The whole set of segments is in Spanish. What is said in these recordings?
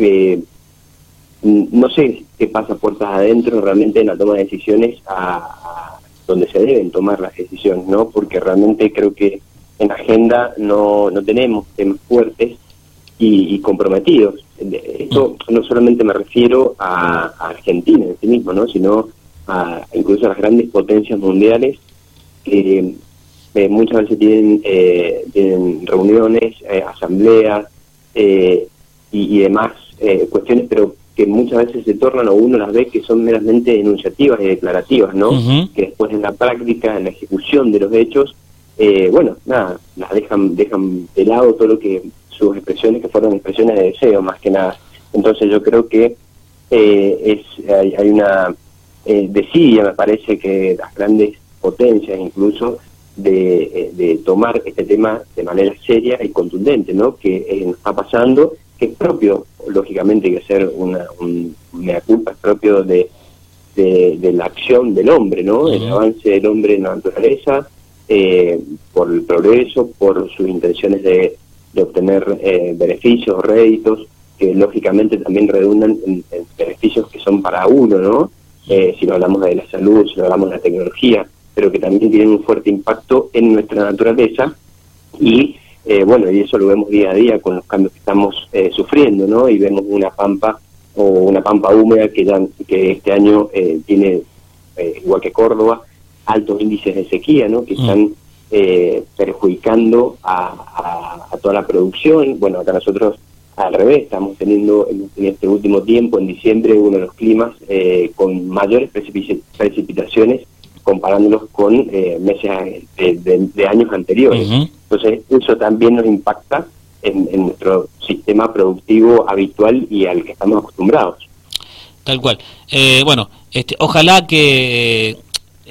eh, no sé qué pasa puertas adentro realmente en la toma de decisiones a, donde se deben tomar las decisiones, ¿no? Porque realmente creo que en la agenda no, no tenemos temas fuertes y, comprometidos. Esto no solamente me refiero a, Argentina en sí mismo, ¿no? Sino a incluso a las grandes potencias mundiales que eh, muchas veces tienen, eh, tienen reuniones, eh, asambleas y, y, demás cuestiones, pero que muchas veces se tornan o uno las ve que son meramente enunciativas y declarativas, ¿no? Que después en la práctica, en la ejecución de los hechos, eh, bueno, nada, las dejan, dejan de lado todo lo que sus expresiones que fueron expresiones de deseo más que nada. Entonces yo creo que eh, es hay, una eh, desidia, me parece que las grandes potencias incluso de, eh, de tomar este tema de manera seria y contundente, ¿no? Que está pasando que es propio, lógicamente, que hacer una, un, culpa, es propio de, de, la acción del hombre, ¿no? El avance del hombre en la naturaleza, eh, por el progreso, por sus intenciones de, de obtener eh, beneficios réditos, que lógicamente también redundan en, beneficios que son para uno, ¿no? Eh, si lo hablamos de la salud, si lo hablamos de la tecnología, pero que también tienen un fuerte impacto en nuestra naturaleza y eh, bueno, y eso lo vemos día a día con los cambios que estamos eh, sufriendo, ¿no? Y vemos una pampa o una pampa húmeda que, ya, que este año eh, tiene, igual que Córdoba, altos índices de sequía, ¿no? Que mm. están perjudicando a, toda la producción. Bueno, acá nosotros al revés, estamos teniendo en, este último tiempo, en diciembre, uno de los climas con mayores precipitaciones comparándolos con meses de, años anteriores. Entonces, eso también nos impacta en, nuestro sistema productivo habitual y al que estamos acostumbrados. Tal cual. Eh, bueno, este, ojalá que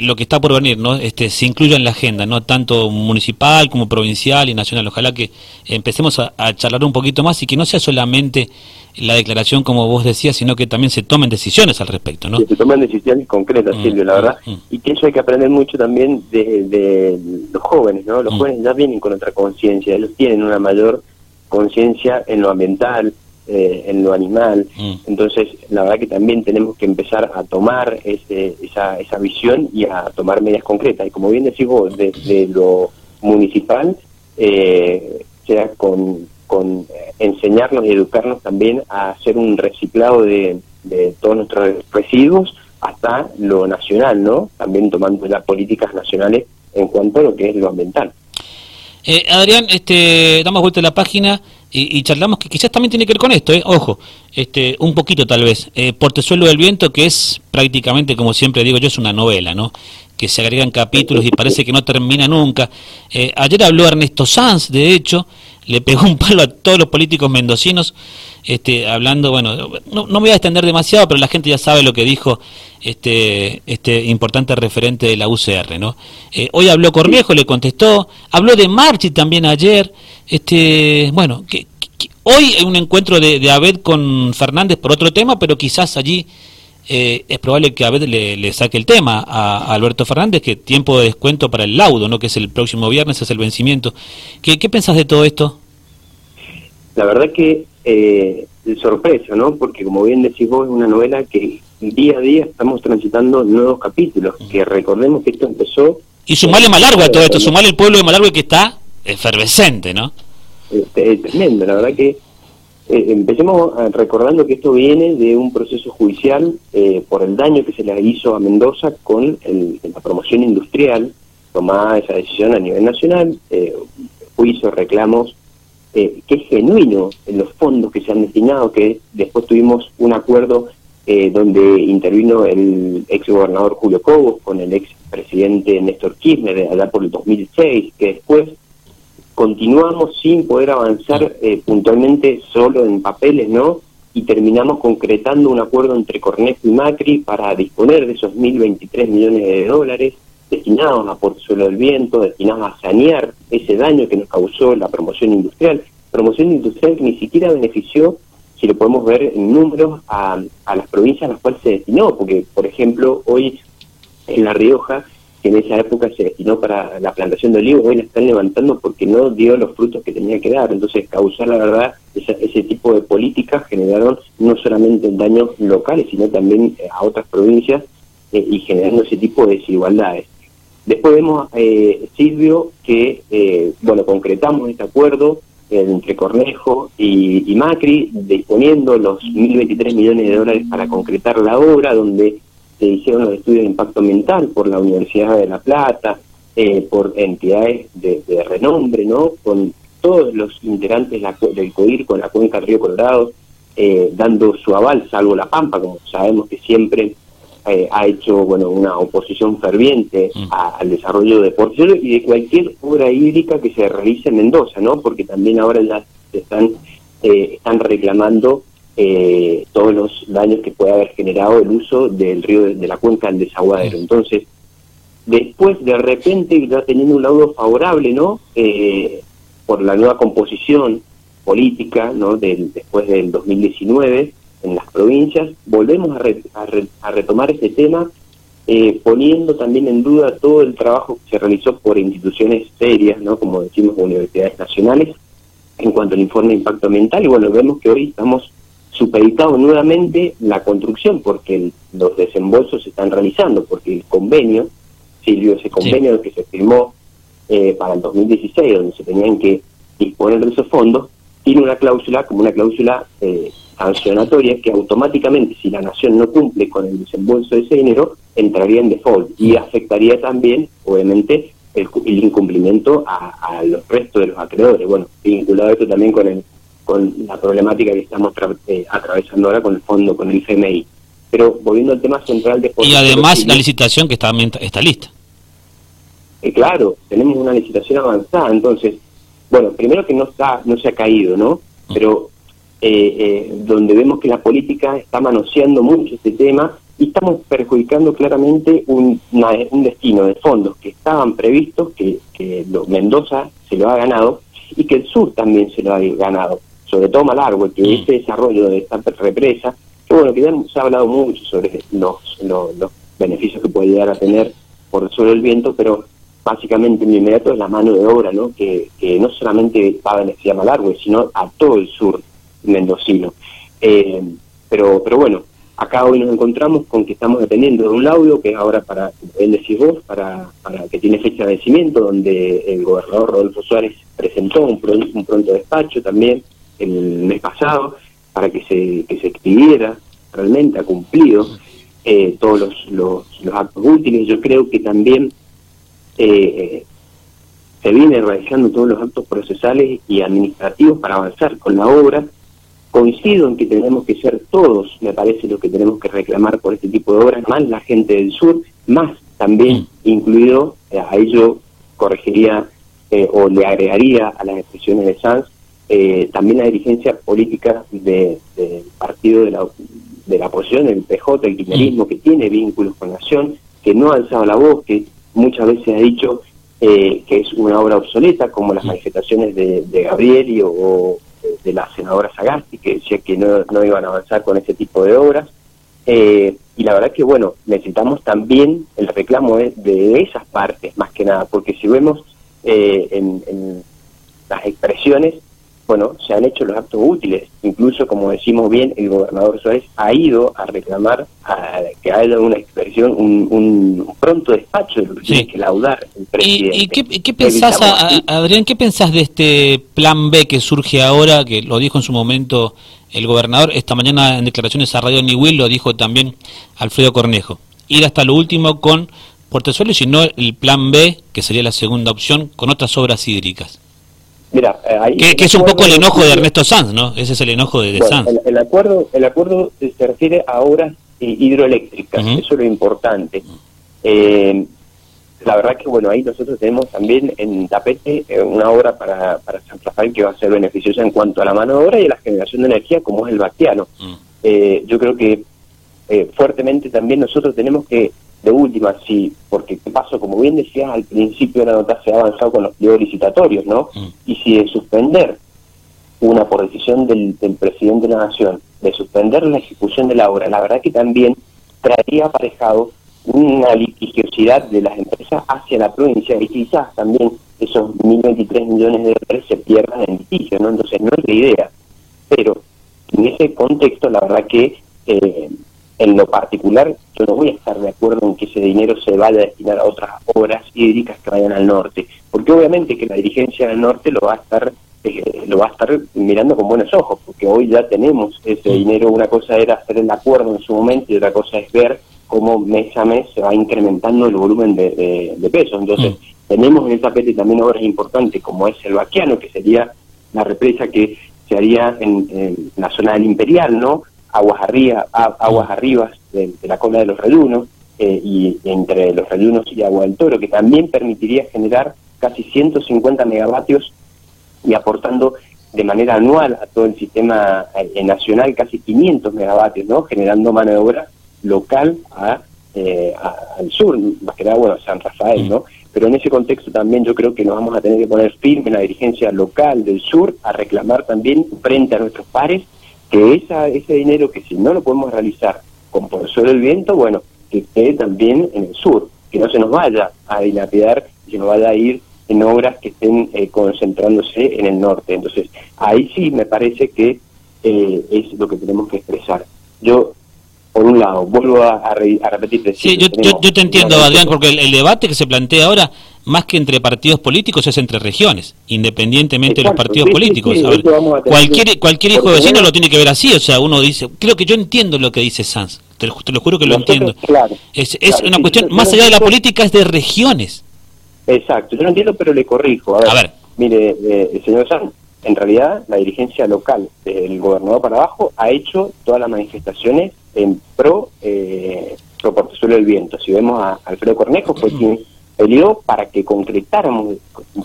lo que está por venir no este se incluya en la agenda no tanto municipal como provincial y nacional. Ojalá que empecemos a, charlar un poquito más y que no sea solamente la declaración como vos decías sino que también se tomen decisiones al respecto no que se tomen decisiones concretas mm, Silvio la verdad. mm, mm. y que eso hay que aprender mucho también de, los jóvenes no los jóvenes ya vienen con otra conciencia ellos tienen una mayor conciencia en lo ambiental eh, en lo animal. Mm. Entonces, la verdad que también tenemos que empezar a tomar ese, esa, esa visión y a tomar medidas concretas. Y como bien decís vos, desde lo municipal, eh, sea con, con enseñarnos y educarnos también a hacer un reciclado de, de todos nuestros residuos hasta lo nacional, ¿no? También tomando las políticas nacionales en cuanto a lo que es lo ambiental. Eh, Adrián, este, damos vuelta a la página y, charlamos que quizás también tiene que ver con esto, ¿eh? ojo, este, un poquito tal vez. Eh, Portezuelo del Viento, que es prácticamente, como siempre digo yo, es una novela, ¿no? Que se agregan capítulos y parece que no termina nunca. Eh, ayer habló Ernesto Sanz, de hecho, le pegó un palo a todos los políticos mendocinos, este, hablando, bueno, no, me voy a extender demasiado, pero la gente ya sabe lo que dijo este, este importante referente de la UCR, ¿no? Eh, hoy habló Cornejo, le contestó, habló de Marchi también ayer, este, bueno, que, hoy hay un encuentro de, de, Abed con Fernández por otro tema, pero quizás allí eh, es probable que Abed le, le, saque el tema a, Alberto Fernández, que tiempo de descuento para el laudo, ¿no? Que es el próximo viernes, es el vencimiento. ¿Qué, qué pensás de todo esto? La verdad que eh, sorpresa, ¿no? Porque como bien decís vos, es una novela que día a día estamos transitando nuevos capítulos, que recordemos que esto empezó... Y sumarle Malargue a todo esto, sumarle el pueblo de Malargue que está efervescente, ¿no? Es, tremendo, la verdad que eh, empecemos recordando que esto viene de un proceso judicial eh, por el daño que se le hizo a Mendoza con la promoción industrial, tomada esa decisión a nivel nacional, eh, juicios, reclamos, eh, que es genuino en los fondos que se han destinado, que después tuvimos un acuerdo eh, donde intervino el ex gobernador Julio Cobos con el ex presidente Néstor Kirchner allá por el 2006, que después continuamos sin poder avanzar eh, puntualmente solo en papeles, ¿no? Y terminamos concretando un acuerdo entre Cornejo y Macri para disponer de esos 1.023 millones de dólares destinados a suelo del Viento, destinados a sanear ese daño que nos causó la promoción industrial, promoción industrial que ni siquiera benefició, si lo podemos ver en números, a, a las provincias a las cuales se destinó, porque, por ejemplo, hoy en La Rioja, en esa época se destinó para la plantación de olivos, hoy la están levantando porque no dio los frutos que tenía que dar, entonces causó, la verdad, ese tipo de políticas generaron no solamente daños locales, sino también eh, a otras provincias y generando ese tipo de desigualdades. Después vemos, eh, Silvio, que, bueno, concretamos este acuerdo entre Cornejo y, Macri, disponiendo los 1.023 millones de dólares para concretar la obra, donde se hicieron los estudios de impacto ambiental por la Universidad de La Plata, eh, por entidades de, renombre, ¿no? Con todos los integrantes del COIR, con la cuenca Río Colorado, eh, dando su aval, salvo La Pampa, como sabemos que siempre eh, ha hecho bueno una oposición ferviente mm. al desarrollo de Porcelo y de cualquier obra hídrica que se realice en Mendoza, ¿no? Porque también ahora ya están eh, están reclamando eh, todos los daños que puede haber generado el uso del río de, la cuenca del desaguadero. Entonces, después de repente ya teniendo un laudo favorable, ¿no? por la nueva composición política, ¿no? Del, después del 2019 en las provincias, volvemos a, retomar ese tema, eh, poniendo también en duda todo el trabajo que se realizó por instituciones serias, ¿no? como decimos, universidades nacionales, en cuanto al informe de impacto ambiental, y bueno, vemos que hoy estamos supeditados nuevamente la construcción, porque los desembolsos se están realizando, porque el convenio, Silvio, ese convenio que se firmó eh, para el 2016, donde se tenían que disponer de esos fondos, tiene una cláusula como una cláusula eh, sancionatoria que automáticamente, si la nación no cumple con el desembolso de ese dinero, entraría en default y afectaría también, obviamente, el, incumplimiento a, los restos de los acreedores. Bueno, vinculado esto también con el, con la problemática que estamos eh, atravesando ahora con el fondo, con el FMI. Pero volviendo al tema central de... Y además la licitación que está, está lista. Eh, claro, tenemos una licitación avanzada, entonces, bueno, primero que no está no se ha caído, ¿no? Mm. Pero eh, eh, donde vemos que la política está manoseando mucho este tema y estamos perjudicando claramente un, un destino de fondos que estaban previstos, que, que Mendoza se lo ha ganado y que el sur también se lo ha ganado, sobre todo Malargüe, que este desarrollo de esta represa, que bueno, que ya se ha hablado mucho sobre los, los, beneficios que puede llegar a tener por sobre el viento, pero básicamente en inmediato es la mano de obra, ¿no? Que, que no solamente va a beneficiar a Malargüe, sino a todo el sur mendocino. Eh, pero, pero bueno, acá hoy nos encontramos con que estamos deteniendo un laudo que ahora para, él decís vos, para, para que tiene fecha de vencimiento, donde el gobernador Rodolfo Suárez presentó un, un pronto despacho también el mes pasado para que se, que se expidiera, realmente ha cumplido eh, todos los, los, actos útiles. Yo creo que también eh, se viene realizando todos los actos procesales y administrativos para avanzar con la obra Coincido en que tenemos que ser todos, me parece, lo que tenemos que reclamar por este tipo de obras, más la gente del sur, más también mm. incluido, eh, a ello corregiría eh, o le agregaría a las expresiones de Sanz, eh, también la dirigencia política del partido de la, de la oposición, el PJ, el kirchnerismo, que tiene vínculos con la Nación, que no ha alzado la voz, que muchas veces ha dicho que es una obra obsoleta, como las manifestaciones de, de Gabriel o, de la senadora Sagasti, que decía que no, no iban a avanzar con ese tipo de obras. Eh, y la verdad que, bueno, necesitamos también el reclamo de, de esas partes, más que nada, porque si vemos eh, en, en, las expresiones, bueno, se han hecho los actos útiles. Incluso, como decimos bien, el gobernador Suárez ha ido a reclamar a, que haya una expresión, un, pronto despacho de lo que tiene que laudar el presidente. ¿Y, qué, pensás, Adrián, qué pensás de este plan B que surge ahora, que lo dijo en su momento el gobernador, esta mañana en declaraciones a Radio Niwil lo dijo también Alfredo Cornejo, ir hasta lo último con Portezuelo y si no el plan B, que sería la segunda opción, con otras obras hídricas? Mira, eh, ahí que, es un poco el enojo de Ernesto Sanz, ¿no? Ese es el enojo de, Sanz. El, acuerdo, el acuerdo se refiere a obras hidroeléctricas, eso es lo importante. Eh, la verdad que, bueno, ahí nosotros tenemos también en tapete eh, una obra para, para San Rafael que va a ser beneficiosa en cuanto a la mano de obra y a la generación de energía, como es el Bactiano. yo creo que fuertemente también nosotros tenemos que de última, sí, porque ¿qué pasó? Como bien decías al principio de la nota, se ha avanzado con los pliegos licitatorios, ¿no? Mm. Y si de suspender una por decisión del, presidente de la Nación, de suspender la ejecución de la obra, la verdad que también traería aparejado una litigiosidad de las empresas hacia la provincia y quizás también esos 1.023 millones de dólares se pierdan en litigio, ¿no? Entonces no es la idea. Pero en ese contexto, la verdad que eh, en lo particular, yo no voy a estar de acuerdo en que ese dinero se vaya a destinar a otras obras hídricas que vayan al norte, porque obviamente que la dirigencia del norte lo va a estar eh, lo va a estar mirando con buenos ojos, porque hoy ya tenemos ese dinero. Una cosa era hacer el acuerdo en su momento y otra cosa es ver cómo mes a mes se va incrementando el volumen de, pesos. Entonces, mm. tenemos en el tapete también obras importantes como es el Vaquiano, que sería la represa que se haría en, la zona del Imperial, ¿no? Aguas arriba, aguas arriba de, la cola de los rayunos eh, y entre los rayunos y Agua del Toro, que también permitiría generar casi 150 megavatios y aportando de manera anual a todo el sistema eh, nacional casi 500 megavatios, ¿no? Generando mano de obra local a, eh, al sur, más que nada, bueno, San Rafael, ¿no? Pero en ese contexto también yo creo que nos vamos a tener que poner firme en la dirigencia local del sur a reclamar también frente a nuestros pares que esa, ese dinero que si no lo podemos realizar con por suelo el viento, bueno, que esté también en el sur, que no se nos vaya a dilapidar, que nos vaya a ir en obras que estén eh, concentrándose en el norte. Entonces, ahí sí me parece que eh, es lo que tenemos que expresar. Yo, por un lado, vuelvo a, a, repetir. Sí, yo, yo, te entiendo, Adrián, porque el, debate que se plantea ahora, más que entre partidos políticos, es entre regiones, independientemente de los partidos políticos. cualquier cualquier hijo de vecino lo tiene que ver así, o sea, uno dice, creo que yo entiendo lo que dice Sanz, te lo, juro que lo entiendo. es es una cuestión, más allá de la política, es de regiones. Exacto, yo no entiendo, pero le corrijo. A ver, mire, eh, señor Sanz, en realidad la dirigencia local del gobernador para abajo ha hecho todas las manifestaciones en pro, eh, pro del Viento. Si vemos a Alfredo Cornejo, fue quien peleó para que concretáramos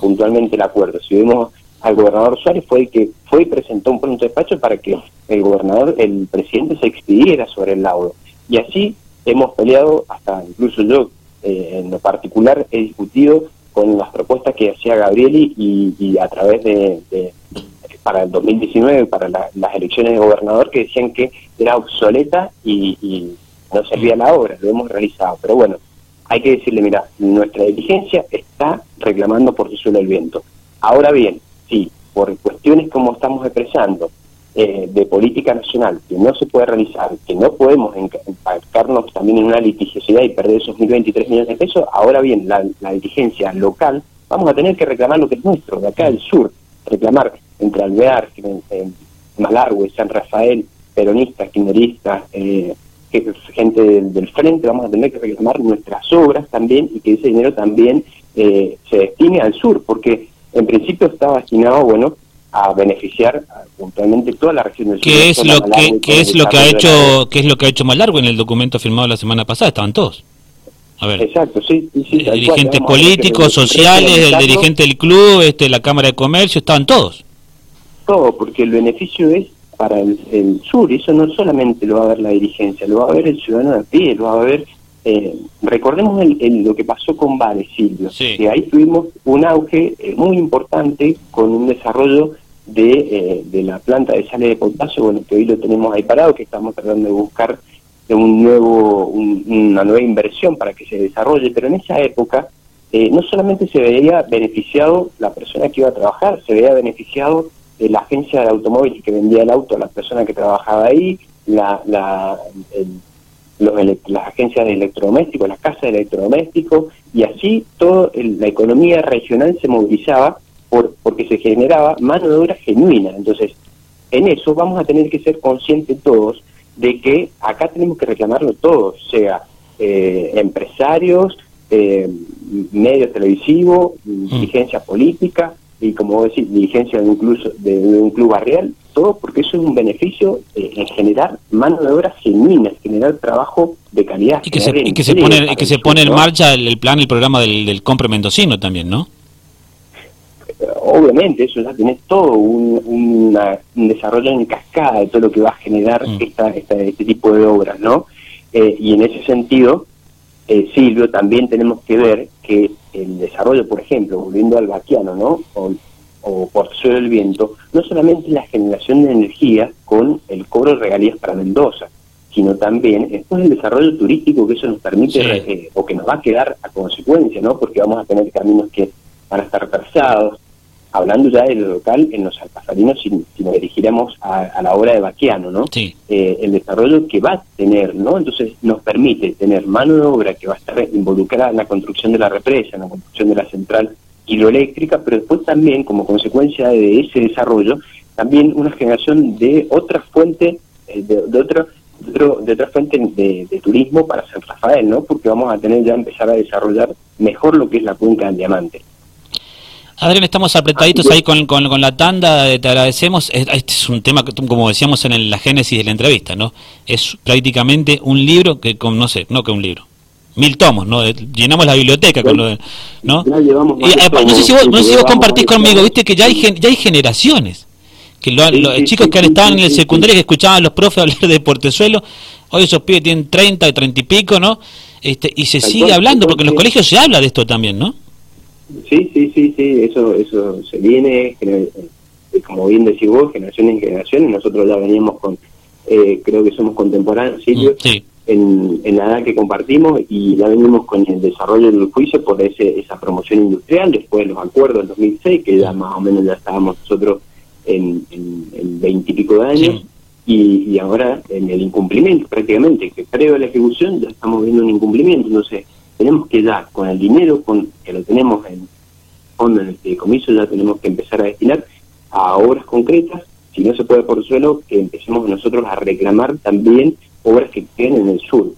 puntualmente el acuerdo. Si vemos al gobernador Suárez, fue el que fue y presentó un pronto despacho para que el gobernador, el presidente se expidiera sobre el laudo. Y así hemos peleado, hasta incluso yo eh, en lo particular he discutido con las propuestas que hacía Gabrieli y, a través de, para el 2019, para las elecciones de gobernador, que decían que era obsoleta y, no servía la obra, lo hemos realizado. Pero bueno, hay que decirle, mira, nuestra diligencia está reclamando por su suelo el viento. Ahora bien, sí, por cuestiones como estamos expresando, eh, de política nacional que no se puede realizar, que no podemos embarcarnos también en una litigiosidad y perder esos 1.023 millones de pesos, ahora bien, la, la dirigencia local, vamos a tener que reclamar lo que es nuestro, de acá del sur, reclamar entre Alvear, Malargüe, San Rafael, peronistas, kirchneristas, eh, gente del, frente, vamos a tener que reclamar nuestras obras también y que ese dinero también eh, se destine al sur, porque en principio estaba destinado, bueno, a beneficiar puntualmente toda la región del ¿Qué es lo que es lo que ha hecho qué es lo que ha hecho largo en el documento firmado la semana pasada? Estaban todos. A ver. Exacto, sí, dirigentes políticos, sociales, el dirigente del club, este, la Cámara de Comercio, estaban todos. Todo, porque el beneficio es para el, sur, y eso no solamente lo va a ver la dirigencia, lo va a ver el ciudadano de pie, lo va a ver eh, recordemos el, lo que pasó con Vale, Silvio, que ahí tuvimos un auge eh, muy importante con un desarrollo de, eh, de la planta de sale de potasio, bueno, que hoy lo tenemos ahí parado, que estamos tratando de buscar un nuevo, una nueva inversión para que se desarrolle, pero en esa época no solamente se veía beneficiado la persona que iba a trabajar, se veía beneficiado la agencia de automóviles que vendía el auto a la persona que trabajaba ahí, la, la, el, las agencias de electrodomésticos, las casas de electrodomésticos, y así toda la economía regional se movilizaba por, porque se generaba mano de obra genuina. Entonces, en eso vamos a tener que ser conscientes todos de que acá tenemos que reclamarlo todos, sea eh, empresarios, eh, medios televisivos, mm. dirigencia política, y como vos decís, dirigencia de un club, de, un club barrial, todo porque eso es un beneficio eh, en generar mano de obra genuina, generar trabajo de calidad. Y que se, y que se pone, que se pone en marcha el, plan, el programa del, del compre mendocino también, ¿no? Obviamente, eso ya tenés todo un, desarrollo en cascada de todo lo que va a generar mm. esta, este tipo de obras, ¿no? Eh, y en ese sentido, eh, Silvio, también tenemos que ver que el desarrollo, por ejemplo, volviendo al vaquiano, ¿no? O, por suelo del viento, no solamente la generación de energía con el cobro de regalías para Mendoza, sino también después el desarrollo turístico que eso nos permite eh, o que nos va a quedar a consecuencia, ¿no? Porque vamos a tener caminos que van a estar retrasados, hablando ya del local en los alpazarinos, si, si nos dirigiéramos a, la obra de Baquiano, ¿no? Sí. Eh, el desarrollo que va a tener, ¿no? Entonces nos permite tener mano de obra que va a estar involucrada en la construcción de la represa, en la construcción de la central hidroeléctrica, pero después también, como consecuencia de ese desarrollo, también una generación de otra fuente, eh, de, de, otro, de, otra fuente de, de, turismo para San Rafael, ¿no? Porque vamos a tener ya empezar a desarrollar mejor lo que es la cuenca del diamante. Adrián, estamos apretaditos ahí con, con, la tanda, eh, te agradecemos. Este es un tema que, como decíamos en la génesis de la entrevista, ¿no? Es prácticamente un libro que, con, no sé, no que un libro, mil tomos, ¿no? Llenamos la biblioteca con lo de, ¿no? Y, eh, no sé si vos, no sé si vos compartís conmigo, viste que ya hay, ya hay generaciones, que los chicos que estaban en el secundario que escuchaban a los profes hablar de Portezuelo, hoy esos pibes tienen 30, 30 y pico, ¿no? Este, y se sigue hablando, porque en los colegios se habla de esto también, ¿no? Sí, sí, sí, sí, eso, eso se viene, eh, como bien decís vos, generaciones en generaciones, nosotros ya veníamos con, eh, creo que somos contemporáneos, Silvio, sí. en, en la edad que compartimos y ya venimos con el desarrollo del juicio por ese, esa promoción industrial, después de los acuerdos del 2006, que ya más o menos ya estábamos nosotros en veintipico de años. Y, y, ahora en el incumplimiento prácticamente, que previo a la ejecución ya estamos viendo un incumplimiento, entonces tenemos que ya con el dinero con que lo tenemos en fondo en el fideicomiso ya tenemos que empezar a destinar a obras concretas. Si no se puede por suelo que empecemos nosotros a reclamar también obras que queden en el sur